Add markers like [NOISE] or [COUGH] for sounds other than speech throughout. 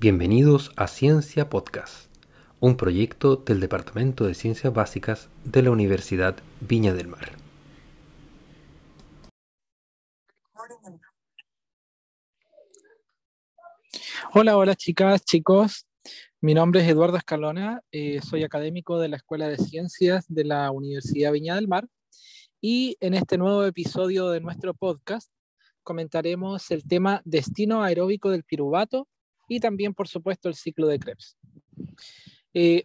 Bienvenidos a Ciencia Podcast, un proyecto del Departamento de Ciencias Básicas de la Universidad Viña del Mar. Hola, hola chicas, chicos. Mi nombre es Eduardo Escalona, eh, soy académico de la Escuela de Ciencias de la Universidad Viña del Mar y en este nuevo episodio de nuestro podcast comentaremos el tema destino aeróbico del piruvato y también, por supuesto, el ciclo de Krebs. Eh,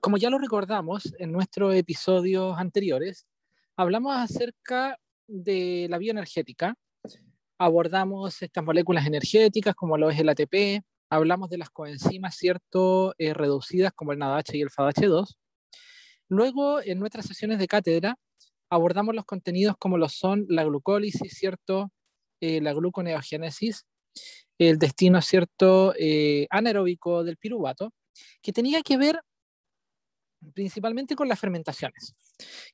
como ya lo recordamos en nuestros episodios anteriores, hablamos acerca de la bioenergética, abordamos estas moléculas energéticas como lo es el ATP, hablamos de las coenzimas, ¿cierto?, eh, reducidas como el NADH y el FADH2. Luego, en nuestras sesiones de cátedra, abordamos los contenidos como lo son la glucólisis, ¿cierto?, eh, la gluconeogénesis, el destino, ¿cierto?, eh, anaeróbico del piruvato, que tenía que ver principalmente con las fermentaciones,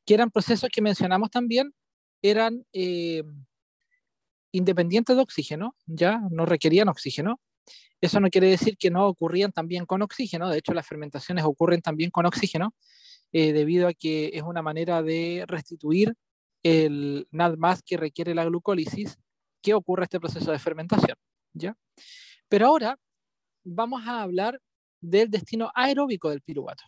que eran procesos que mencionamos también, eran eh, independientes de oxígeno, ya no requerían oxígeno. Eso no quiere decir que no ocurrían también con oxígeno, de hecho las fermentaciones ocurren también con oxígeno, debido a que es una manera de restituir el nada más que requiere la glucólisis qué ocurre este proceso de fermentación. Pero ahora vamos a hablar del destino aeróbico del piruvato.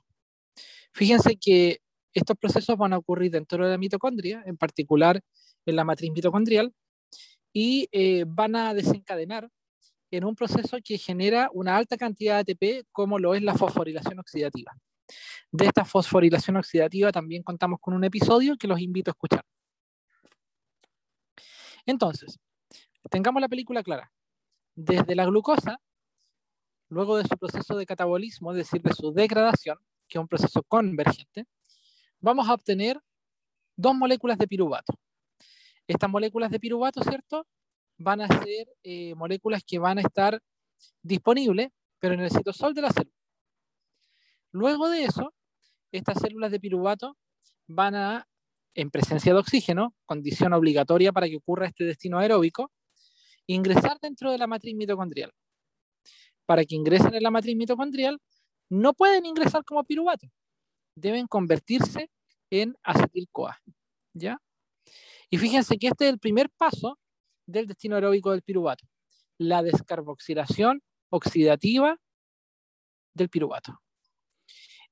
Fíjense que estos procesos van a ocurrir dentro de la mitocondria, en particular en la matriz mitocondrial, y eh, van a desencadenar en un proceso que genera una alta cantidad de ATP, como lo es la fosforilación oxidativa. De esta fosforilación oxidativa también contamos con un episodio que los invito a escuchar. Entonces, tengamos la película clara. Desde la glucosa, luego de su proceso de catabolismo, es decir, de su degradación, que es un proceso convergente, vamos a obtener dos moléculas de piruvato. Estas moléculas de piruvato, ¿cierto? Van a ser eh, moléculas que van a estar disponibles, pero en el citosol de la célula. Luego de eso, estas células de piruvato van a, en presencia de oxígeno, condición obligatoria para que ocurra este destino aeróbico, ingresar dentro de la matriz mitocondrial. Para que ingresen en la matriz mitocondrial, no pueden ingresar como piruvato. Deben convertirse en acetil-CoA. ¿Ya? Y fíjense que este es el primer paso del destino aeróbico del piruvato, la descarboxilación oxidativa del piruvato.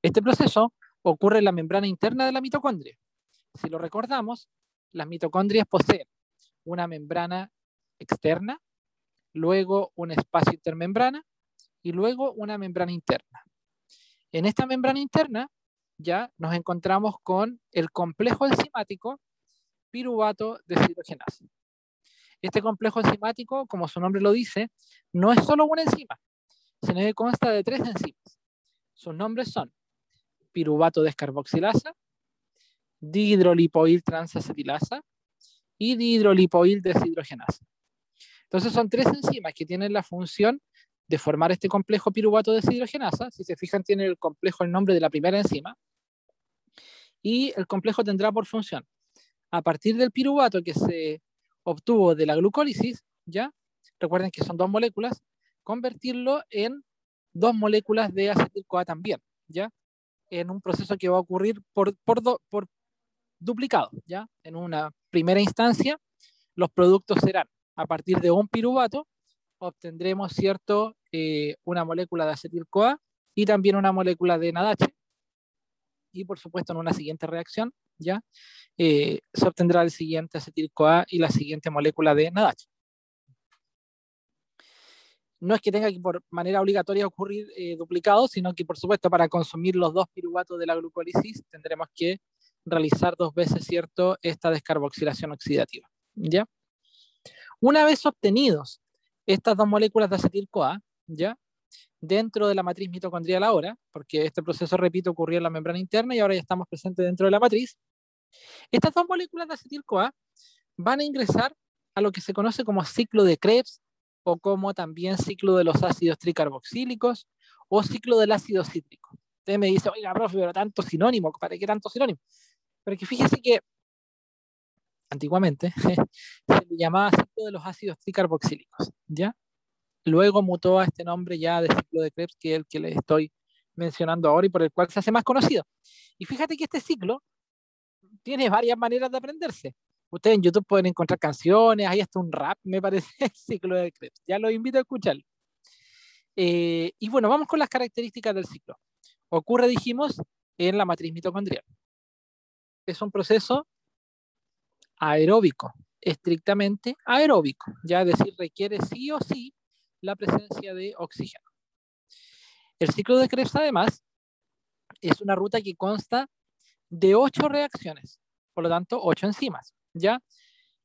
Este proceso ocurre en la membrana interna de la mitocondria. Si lo recordamos, las mitocondrias poseen una membrana externa, luego un espacio intermembrana y luego una membrana interna. En esta membrana interna ya nos encontramos con el complejo enzimático piruvato deshidrogenasa. Este complejo enzimático, como su nombre lo dice, no es solo una enzima, sino que consta de tres enzimas. Sus nombres son piruvato descarboxilasa, dihidrolipoil transacetilasa y dihidrolipoil deshidrogenasa. Entonces son tres enzimas que tienen la función de formar este complejo piruvato deshidrogenasa. Si se fijan, tiene el complejo el nombre de la primera enzima. Y el complejo tendrá por función, a partir del piruvato que se obtuvo de la glucólisis, ¿ya? Recuerden que son dos moléculas, convertirlo en dos moléculas de acetil-CoA también, ¿ya? En un proceso que va a ocurrir por, por, por duplicado, ¿ya? En una primera instancia, los productos serán a partir de un piruvato obtendremos cierto eh, una molécula de acetil-CoA y también una molécula de NADH. Y por supuesto en una siguiente reacción ya eh, se obtendrá el siguiente acetil-CoA y la siguiente molécula de NADH. No es que tenga que por manera obligatoria ocurrir eh, duplicado, sino que por supuesto para consumir los dos piruvatos de la glucólisis tendremos que realizar dos veces cierto esta descarboxilación oxidativa. ¿Ya? Una vez obtenidos estas dos moléculas de acetil-CoA, ¿ya? dentro de la matriz mitocondrial ahora, porque este proceso, repito, ocurrió en la membrana interna y ahora ya estamos presentes dentro de la matriz, estas dos moléculas de acetil-CoA van a ingresar a lo que se conoce como ciclo de Krebs o como también ciclo de los ácidos tricarboxílicos o ciclo del ácido cítrico. Usted me dice, oiga, profe, pero tanto sinónimo, ¿para qué tanto sinónimo? Pero que fíjese que antiguamente, [LAUGHS] se le llamaba ciclo de los ácidos tricarboxílicos, ¿ya? luego mutó a este nombre ya de ciclo de Krebs, que es el que les estoy mencionando ahora y por el cual se hace más conocido. Y fíjate que este ciclo tiene varias maneras de aprenderse. Ustedes en YouTube pueden encontrar canciones, hay hasta un rap, me parece, [LAUGHS] el ciclo de Krebs. Ya los invito a escucharlo. Eh, y bueno, vamos con las características del ciclo. Ocurre, dijimos, en la matriz mitocondrial. Es un proceso aeróbico, estrictamente aeróbico, ya es decir, requiere sí o sí la presencia de oxígeno. El ciclo de Krebs, además, es una ruta que consta de ocho reacciones, por lo tanto, ocho enzimas, ¿ya?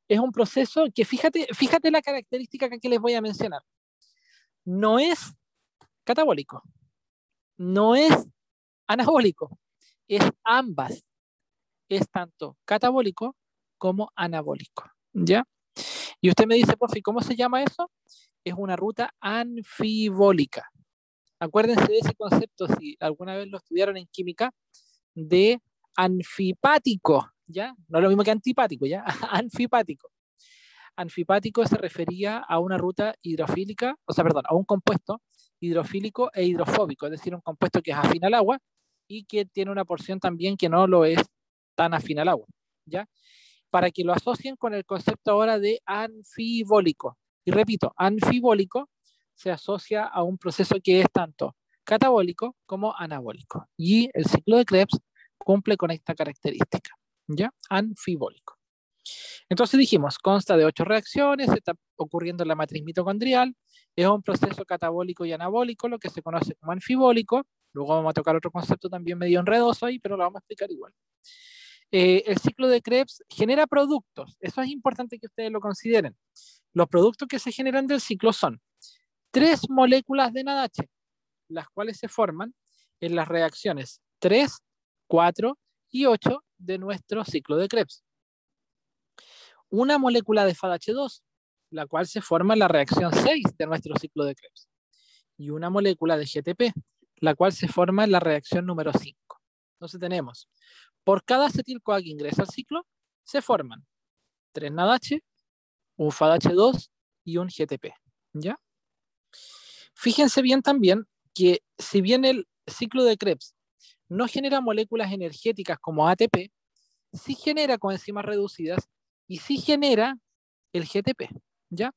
Es un proceso que, fíjate, fíjate la característica que les voy a mencionar. No es catabólico, no es anabólico, es ambas. Es tanto catabólico como anabólico, ¿ya? Y usted me dice, profe, ¿cómo se llama eso? Es una ruta anfibólica. Acuérdense de ese concepto, si alguna vez lo estudiaron en química, de anfipático, ¿ya? No es lo mismo que antipático, ¿ya? [LAUGHS] anfipático. Anfipático se refería a una ruta hidrofílica, o sea, perdón, a un compuesto hidrofílico e hidrofóbico, es decir, un compuesto que es afín al agua y que tiene una porción también que no lo es tan afín al agua, ¿ya? Para que lo asocien con el concepto ahora de anfibólico. Y repito, anfibólico se asocia a un proceso que es tanto catabólico como anabólico. Y el ciclo de Krebs cumple con esta característica, ¿ya? Anfibólico. Entonces dijimos, consta de ocho reacciones, está ocurriendo en la matriz mitocondrial, es un proceso catabólico y anabólico, lo que se conoce como anfibólico. Luego vamos a tocar otro concepto también medio enredoso ahí, pero lo vamos a explicar igual. Eh, el ciclo de Krebs genera productos. Eso es importante que ustedes lo consideren. Los productos que se generan del ciclo son tres moléculas de NADH, las cuales se forman en las reacciones 3, 4 y 8 de nuestro ciclo de Krebs. Una molécula de FADH2, la cual se forma en la reacción 6 de nuestro ciclo de Krebs. Y una molécula de GTP, la cual se forma en la reacción número 5. Entonces tenemos, por cada acetil-CoA que ingresa al ciclo, se forman 3 NADH, un FADH2 y un GTP. ¿Ya? Fíjense bien también que si bien el ciclo de Krebs no genera moléculas energéticas como ATP, sí genera coenzimas reducidas y sí genera el GTP. ¿ya?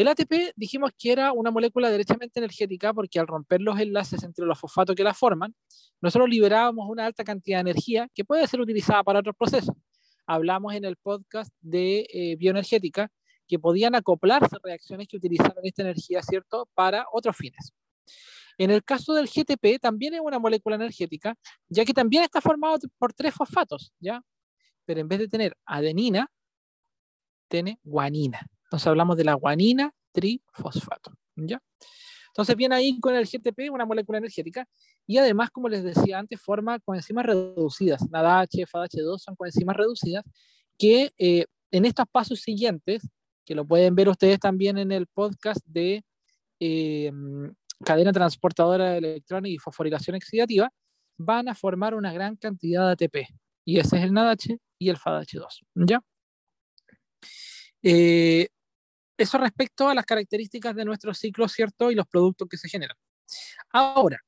El ATP dijimos que era una molécula derechamente energética porque al romper los enlaces entre los fosfatos que la forman, nosotros liberábamos una alta cantidad de energía que puede ser utilizada para otros procesos. Hablamos en el podcast de eh, bioenergética que podían acoplarse reacciones que utilizaban esta energía, ¿cierto?, para otros fines. En el caso del GTP también es una molécula energética, ya que también está formado por tres fosfatos, ¿ya? Pero en vez de tener adenina, tiene guanina. Entonces hablamos de la guanina trifosfato. ¿ya? Entonces viene ahí con el GTP, una molécula energética, y además, como les decía antes, forma coenzimas reducidas. NADH, FADH2 son coenzimas reducidas que eh, en estos pasos siguientes, que lo pueden ver ustedes también en el podcast de eh, cadena transportadora de electrones y fosforilación oxidativa, van a formar una gran cantidad de ATP. Y ese es el NADH y el FADH2. ¿ya? Eh, eso respecto a las características de nuestro ciclo, ¿cierto? Y los productos que se generan. Ahora,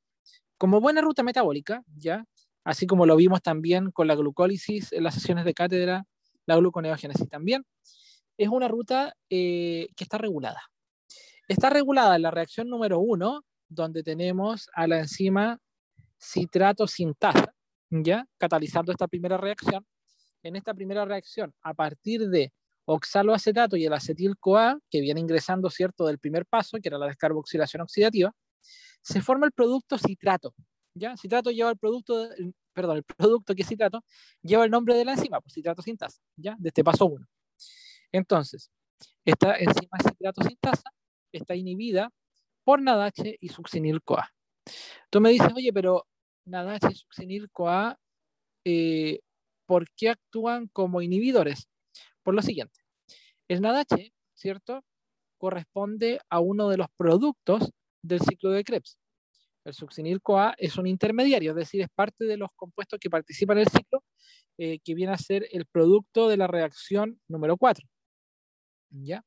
como buena ruta metabólica, ¿ya? Así como lo vimos también con la glucólisis en las sesiones de cátedra, la gluconeogénesis también, es una ruta eh, que está regulada. Está regulada en la reacción número uno, donde tenemos a la enzima citrato sintasa, ¿ya? Catalizando esta primera reacción. En esta primera reacción, a partir de oxaloacetato y el acetil-CoA, que viene ingresando, ¿cierto?, del primer paso, que era la descarboxilación oxidativa, se forma el producto citrato. ¿ya? Citrato lleva el producto, perdón, el producto que es citrato lleva el nombre de la enzima, pues citrato sintasa, ¿ya? De este paso 1. Entonces, esta enzima citrato sintasa está inhibida por NADH y succinil-CoA. Tú me dices, oye, pero NADH y succinil-CoA, eh, ¿por qué actúan como inhibidores? Por lo siguiente. El NADH, ¿cierto? Corresponde a uno de los productos del ciclo de Krebs. El succinil-CoA es un intermediario, es decir, es parte de los compuestos que participan en el ciclo, eh, que viene a ser el producto de la reacción número 4. ¿Ya?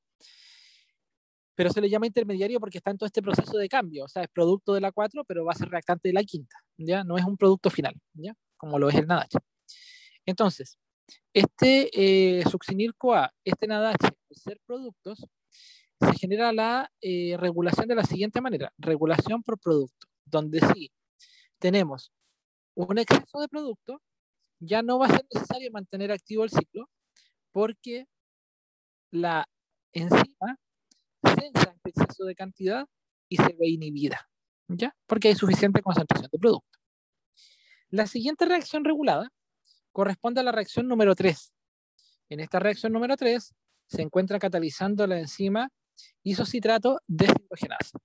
pero se le llama intermediario porque está en todo este proceso de cambio, o sea, es producto de la 4, pero va a ser reactante de la quinta, ¿ya? No es un producto final, ¿ya? Como lo es el NADH. Entonces, este eh, succinil-CoA, este NADH, al ser productos, se genera la eh, regulación de la siguiente manera, regulación por producto, donde si tenemos un exceso de producto, ya no va a ser necesario mantener activo el ciclo porque la enzima sensa este exceso de cantidad y se ve inhibida, ¿ya? Porque hay suficiente concentración de producto. La siguiente reacción regulada corresponde a la reacción número 3. En esta reacción número 3 se encuentra catalizando la enzima isocitrato deshidrogenasa.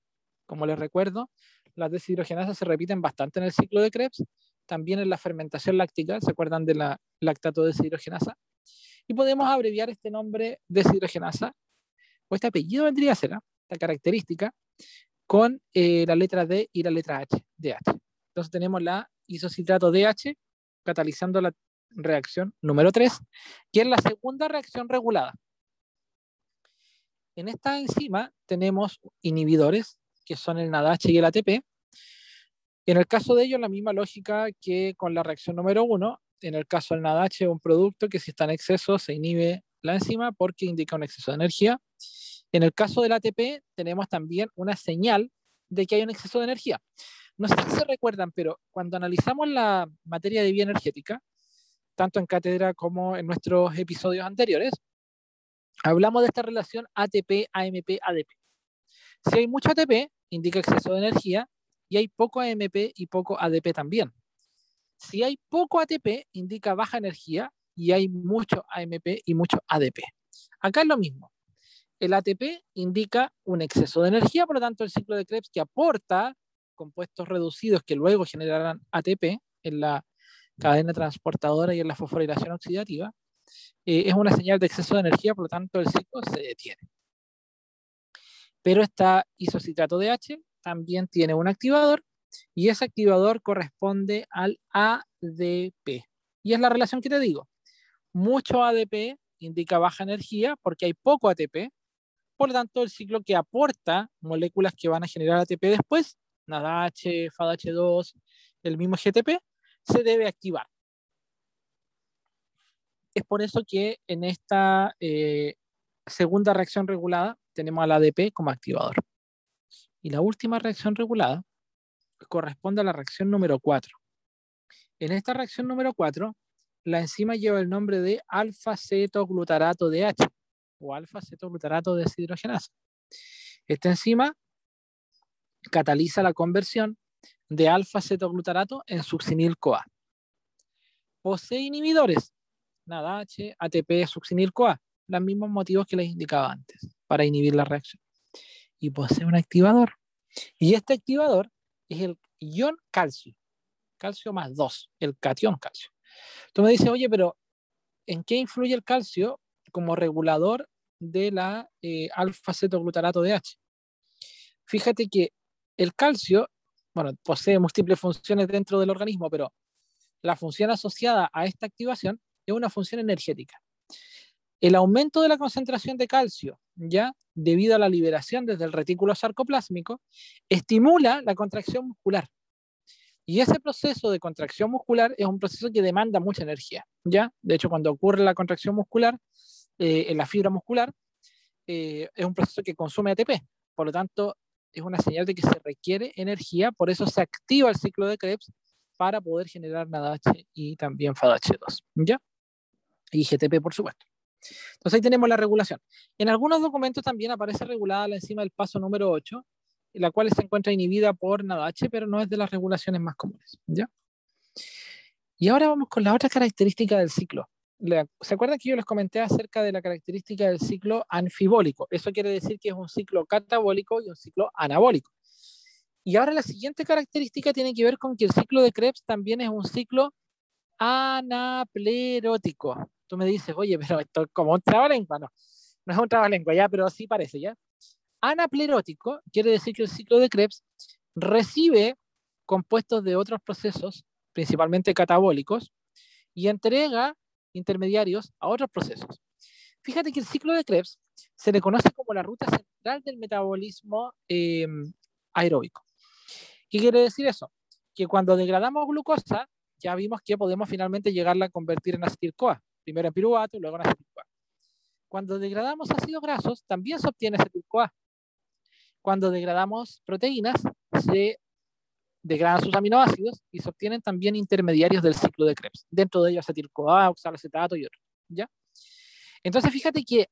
Como les recuerdo, las deshidrogenasas se repiten bastante en el ciclo de Krebs, también en la fermentación láctica, ¿se acuerdan de la lactato deshidrogenasa? Y podemos abreviar este nombre deshidrogenasa, o este apellido vendría a ser, ¿ah? la característica, con eh, la letra D y la letra H, DH. Entonces tenemos la isocitrato DH catalizando la reacción número 3, que es la segunda reacción regulada. En esta enzima tenemos inhibidores, que son el NADH y el ATP. En el caso de ellos, la misma lógica que con la reacción número 1. En el caso del NADH, un producto que si está en exceso se inhibe la enzima porque indica un exceso de energía. En el caso del ATP, tenemos también una señal de que hay un exceso de energía. No sé si se recuerdan, pero cuando analizamos la materia de bioenergética, tanto en cátedra como en nuestros episodios anteriores, hablamos de esta relación ATP, AMP, ADP. Si hay mucho ATP, indica exceso de energía, y hay poco AMP y poco ADP también. Si hay poco ATP, indica baja energía, y hay mucho AMP y mucho ADP. Acá es lo mismo. El ATP indica un exceso de energía, por lo tanto el ciclo de Krebs que aporta compuestos reducidos que luego generarán ATP en la cadena transportadora y en la fosforilación oxidativa, eh, es una señal de exceso de energía, por lo tanto el ciclo se detiene. Pero esta isocitrato DH también tiene un activador y ese activador corresponde al ADP. Y es la relación que te digo. Mucho ADP indica baja energía porque hay poco ATP. Por lo tanto, el ciclo que aporta moléculas que van a generar ATP después, NADH, FADH2, el mismo GTP, se debe activar. Es por eso que en esta eh, segunda reacción regulada tenemos al ADP como activador. Y la última reacción regulada corresponde a la reacción número 4. En esta reacción número 4, la enzima lleva el nombre de alfa-cetoglutarato DH o alfa-cetoglutarato deshidrogenasa. Esta enzima cataliza la conversión de alfa-cetoglutarato en succinil-CoA. Posee inhibidores, NADH, ATP, succinil-CoA, los mismos motivos que les indicaba antes, para inhibir la reacción. Y posee un activador. Y este activador es el ion calcio, calcio más 2, el cation calcio. Tú me dices, oye, pero ¿en qué influye el calcio como regulador de la eh, alfa-cetoglutarato DH? Fíjate que el calcio bueno, posee múltiples funciones dentro del organismo, pero la función asociada a esta activación es una función energética. El aumento de la concentración de calcio, ya debido a la liberación desde el retículo sarcoplásmico, estimula la contracción muscular. Y ese proceso de contracción muscular es un proceso que demanda mucha energía, ¿ya? De hecho, cuando ocurre la contracción muscular eh, en la fibra muscular, eh, es un proceso que consume ATP. Por lo tanto, es una señal de que se requiere energía, por eso se activa el ciclo de Krebs para poder generar NADH y también FADH2, ¿ya? Y GTP, por supuesto. Entonces ahí tenemos la regulación. En algunos documentos también aparece regulada la enzima del paso número 8, la cual se encuentra inhibida por NADH, pero no es de las regulaciones más comunes, ¿ya? Y ahora vamos con la otra característica del ciclo, ¿Se acuerdan que yo les comenté acerca de la característica del ciclo anfibólico? Eso quiere decir que es un ciclo catabólico y un ciclo anabólico. Y ahora la siguiente característica tiene que ver con que el ciclo de Krebs también es un ciclo anaplerótico. Tú me dices, oye, pero esto es como un trabalengua. No, no es un trabalengua ya, pero sí parece, ¿ya? Anaplerótico quiere decir que el ciclo de Krebs recibe compuestos de otros procesos, principalmente catabólicos, y entrega intermediarios a otros procesos. Fíjate que el ciclo de Krebs se le conoce como la ruta central del metabolismo em, aeróbico. ¿Qué quiere decir eso? Que cuando degradamos glucosa, ya vimos que podemos finalmente llegarla a convertir en acetil-CoA, primero en piruvato y luego en acetil-CoA. Cuando degradamos ácidos grasos, también se obtiene acetil-CoA. Cuando degradamos proteínas, se degradan sus aminoácidos y se obtienen también intermediarios del ciclo de Krebs, dentro de ellos acetil-CoA, oxalacetato y otros. Entonces, fíjate que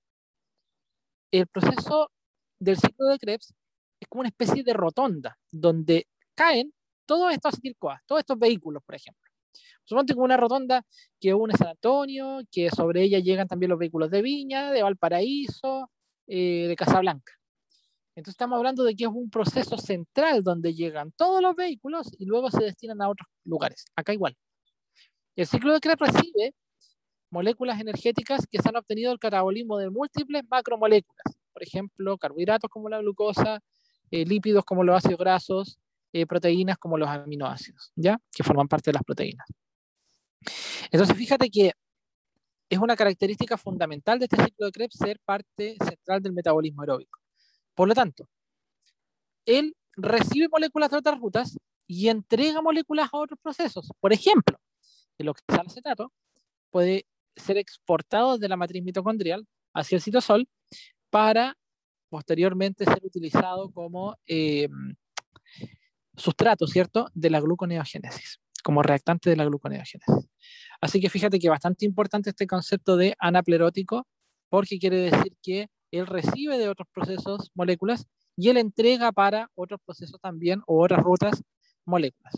el proceso del ciclo de Krebs es como una especie de rotonda, donde caen todos estos acetil-CoA, todos estos vehículos, por ejemplo. Suponte como una rotonda que une San Antonio, que sobre ella llegan también los vehículos de Viña, de Valparaíso, eh, de Casablanca. Entonces estamos hablando de que es un proceso central donde llegan todos los vehículos y luego se destinan a otros lugares. Acá igual. El ciclo de Krebs recibe moléculas energéticas que se han obtenido del catabolismo de múltiples macromoléculas. Por ejemplo, carbohidratos como la glucosa, eh, lípidos como los ácidos grasos, eh, proteínas como los aminoácidos, ¿ya? Que forman parte de las proteínas. Entonces, fíjate que es una característica fundamental de este ciclo de Krebs ser parte central del metabolismo aeróbico. Por lo tanto, él recibe moléculas de otras rutas y entrega moléculas a otros procesos. Por ejemplo, el oxalacetato puede ser exportado de la matriz mitocondrial hacia el citosol para posteriormente ser utilizado como eh, sustrato, ¿cierto?, de la gluconeogénesis, como reactante de la gluconeogénesis. Así que fíjate que bastante importante este concepto de anaplerótico, porque quiere decir que él recibe de otros procesos moléculas y él entrega para otros procesos también o otras rutas moléculas.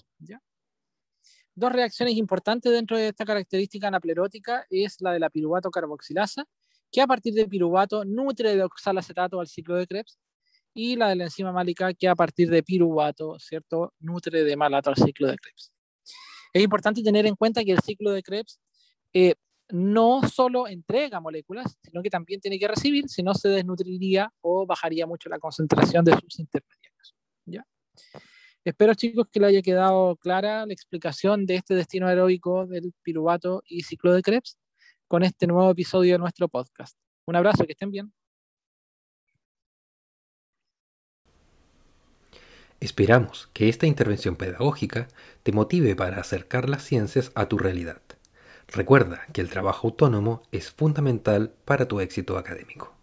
Dos reacciones importantes dentro de esta característica anaplerótica es la de la piruvato carboxilasa, que a partir de piruvato nutre de oxalacetato al ciclo de Krebs, y la de la enzima málica, que a partir de piruvato, ¿cierto?, nutre de malato al ciclo de Krebs. Es importante tener en cuenta que el ciclo de Krebs eh, no solo entrega moléculas, sino que también tiene que recibir, si no se desnutriría o bajaría mucho la concentración de sus intermediarios. ¿ya? Espero chicos que le haya quedado clara la explicación de este destino aeróbico del piruvato y ciclo de Krebs con este nuevo episodio de nuestro podcast. Un abrazo, que estén bien. Esperamos que esta intervención pedagógica te motive para acercar las ciencias a tu realidad. Recuerda que el trabajo autónomo es fundamental para tu éxito académico.